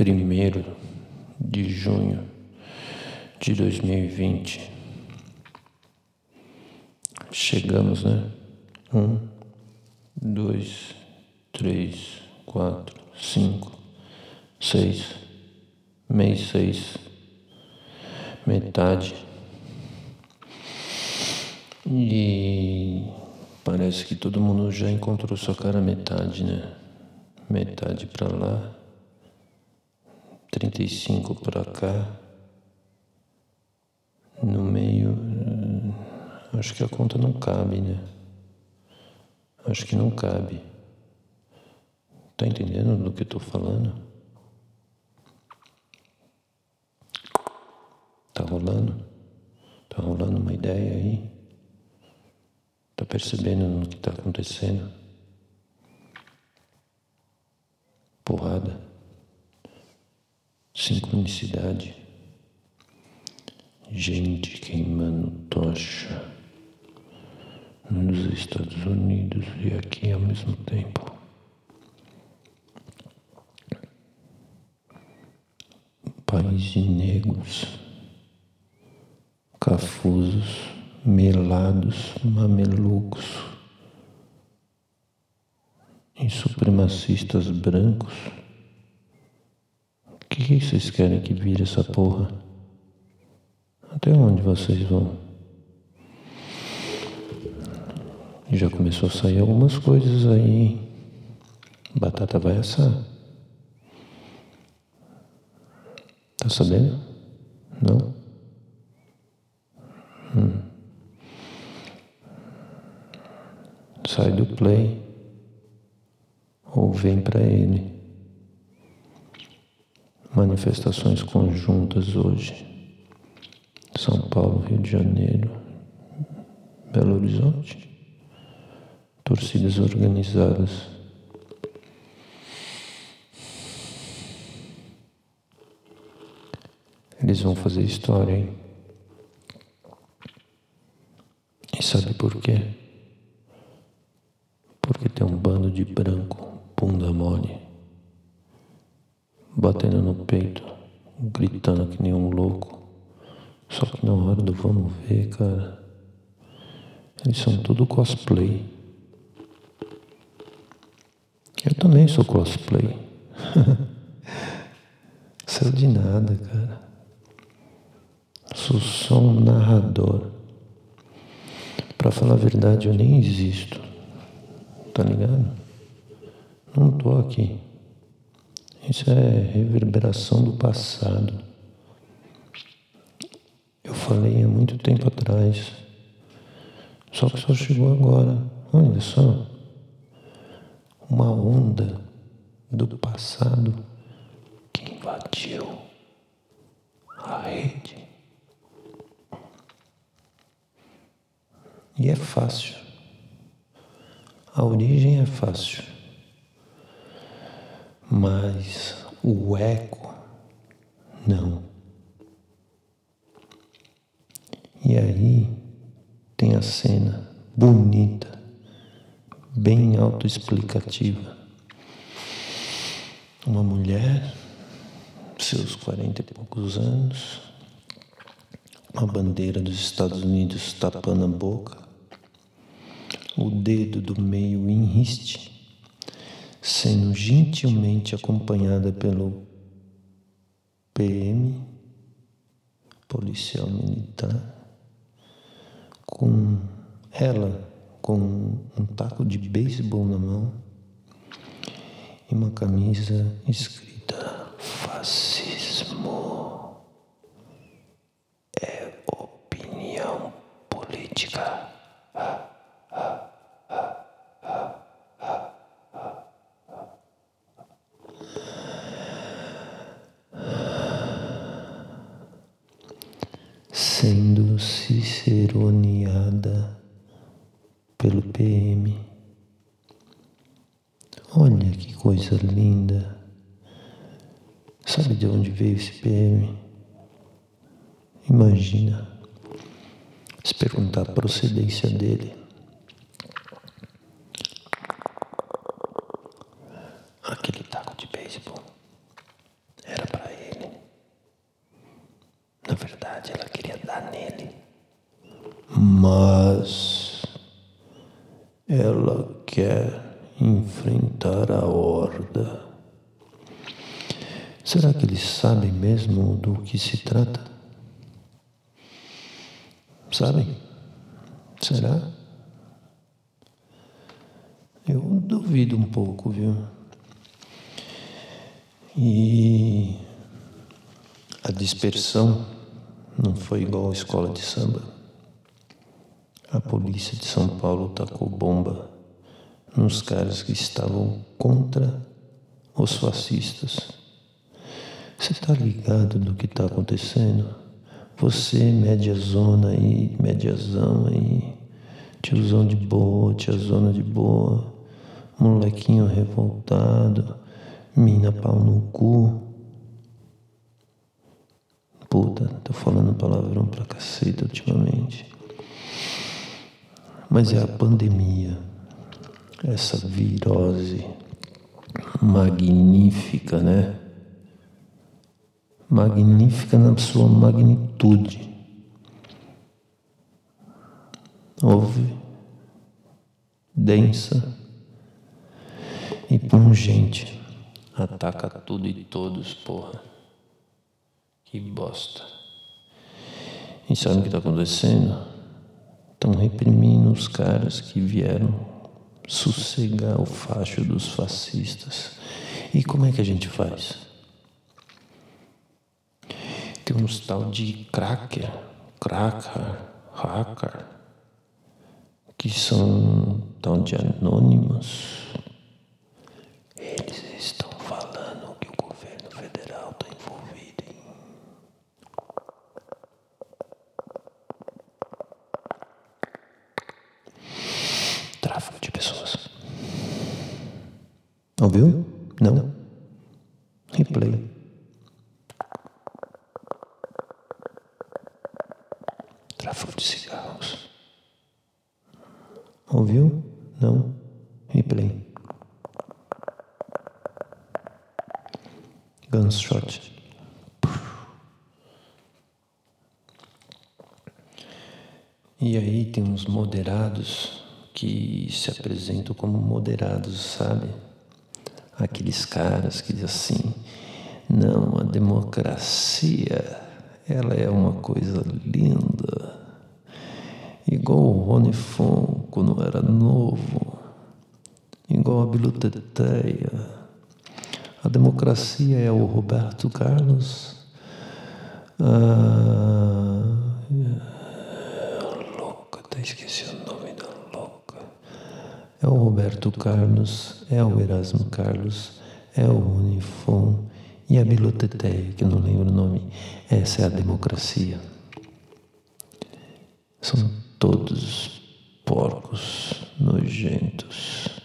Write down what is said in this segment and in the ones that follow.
primeiro de junho de 2020. Chegamos, né? Um, dois, três, quatro, cinco, seis, mês seis, metade. E parece que todo mundo já encontrou sua cara metade, né? Metade para lá, 35 para cá. No meio, acho que a conta não cabe, né? Acho que não cabe. Tá entendendo do que eu tô falando? Tá rolando? Tá rolando uma ideia aí? Tá percebendo o que tá acontecendo? Porrada. Sincronicidade. Gente queimando tocha nos Estados Unidos e aqui ao mesmo tempo. Pais de negros, cafusos, melados, mamelucos e supremacistas brancos. O que vocês querem que vire essa porra? Até onde vocês vão? Já começou a sair algumas coisas aí. Batata vai assar. Tá sabendo? Não? Hum. Sai do play ou vem para ele. Manifestações conjuntas hoje. São Paulo, Rio de Janeiro, Belo Horizonte. Torcidas organizadas. Eles vão fazer história, hein? E sabe por quê? Porque tem um bando de branco, bunda mole, batendo no peito, gritando que nem um louco. Só que na hora do vamos ver, cara, eles são tudo cosplay. Eu também sou cosplay. Sou de nada, cara. Sou só um narrador. Pra falar a verdade, eu nem existo. Tá ligado? Não tô aqui. Isso é reverberação do passado. Eu falei há muito tempo atrás. Só que só chegou agora. Olha só. Uma onda do passado que invadiu a rede. E é fácil. A origem é fácil. Mas o eco, não. E aí tem a cena bonita, bem autoexplicativa. Uma mulher, seus quarenta e poucos anos, uma bandeira dos Estados Unidos tapando a boca, o dedo do meio em riste, sendo gentilmente acompanhada pelo PM, policial militar, com ela com um taco de beisebol na mão e uma camisa escrita fascismo Sendo ciceroneada pelo PM. Olha que coisa linda. Sabe de onde veio esse PM? Imagina se perguntar a procedência dele. Aquele taco de beisebol era para ele. Na verdade, ela queria dar nele. Mas ela quer enfrentar a horda. Será que eles sabem mesmo do que se trata? Sabem? Será? Eu duvido um pouco, viu? E a dispersão não foi igual à escola de samba. A polícia de São Paulo tacou bomba nos caras que estavam contra os fascistas. Você tá ligado do que tá acontecendo? Você, média zona aí, médiazão aí, tiozão de boa, tiazona de boa, molequinho revoltado, mina pau no cu. Puta, tô falando palavrão pra caceta ultimamente. Mas é a pandemia, essa virose magnífica, né? Magnífica na sua magnitude. Houve densa e pungente. Ataca tudo e todos, porra. Que bosta. E sabe o que está acontecendo? Estão reprimindo os caras que vieram sossegar o facho dos fascistas. E como é que a gente faz? Tem uns tal de cracker, cracker, hacker, que são tal de anônimos. Eles estão falando que o governo federal está envolvido em tráfico de pessoas. Ouviu? Não? Replay. Tráfico de cigarros. Ouviu? Não? Replay. Gunshot. E aí tem uns moderados que se apresentam como moderados, sabe? Aqueles caras que dizem assim, não, a democracia, ela é uma coisa linda. Igual o Rony Fon quando era novo, igual a Biluteteia. A democracia é o Roberto Carlos. Ah, louca, até esqueci o nome da louca. É o Roberto Carlos, é o Erasmo Carlos, é o Unifon e a Biloteteia, que não lembro o nome. Essa é a democracia. São todos porcos nojentos.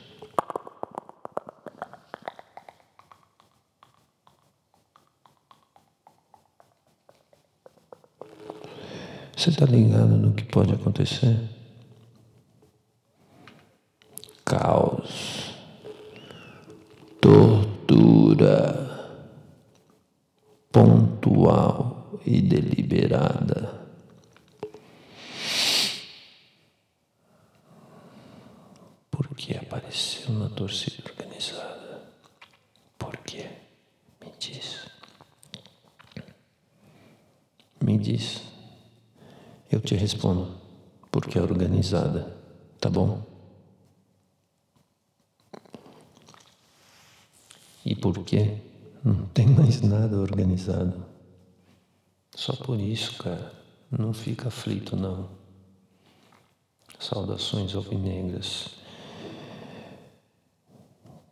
Você está ligado no que pode acontecer? Caos, tortura pontual e deliberada. Por que apareceu na torcida organizada? Por quê? Me diz. Me diz. Eu te respondo. Porque é organizada. Tá bom? E por quê? Não tem mais nada organizado. Só por isso, cara. Não fica aflito, não. Saudações alvinegras.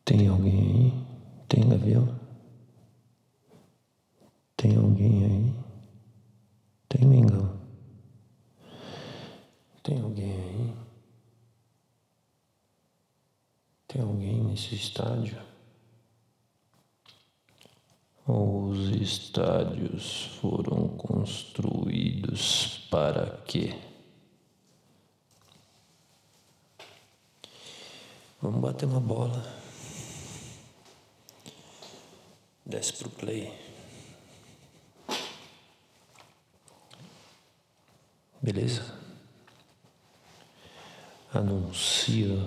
Tem alguém aí? Tem Gavião? Tem alguém aí? Tem Mengão? Tem alguém aí? Tem alguém nesse estádio? Os estádios foram construídos para quê? Vamos bater uma bola. Desce pro play. Beleza? Anuncia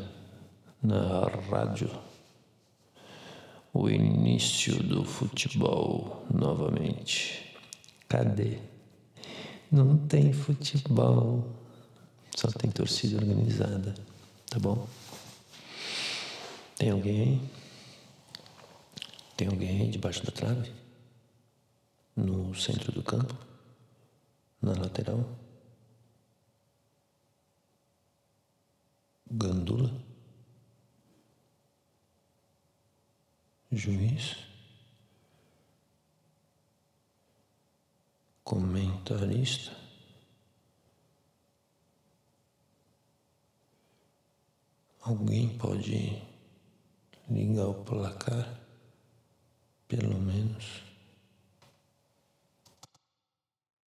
na rádio o início do futebol novamente. Cadê? Não tem futebol, só tem torcida organizada, tá bom? Tem alguém aí? Tem alguém aí debaixo da trave? No centro do campo? Na lateral? Gandula? Juiz? Comentarista? Alguém pode ligar o placar, pelo menos.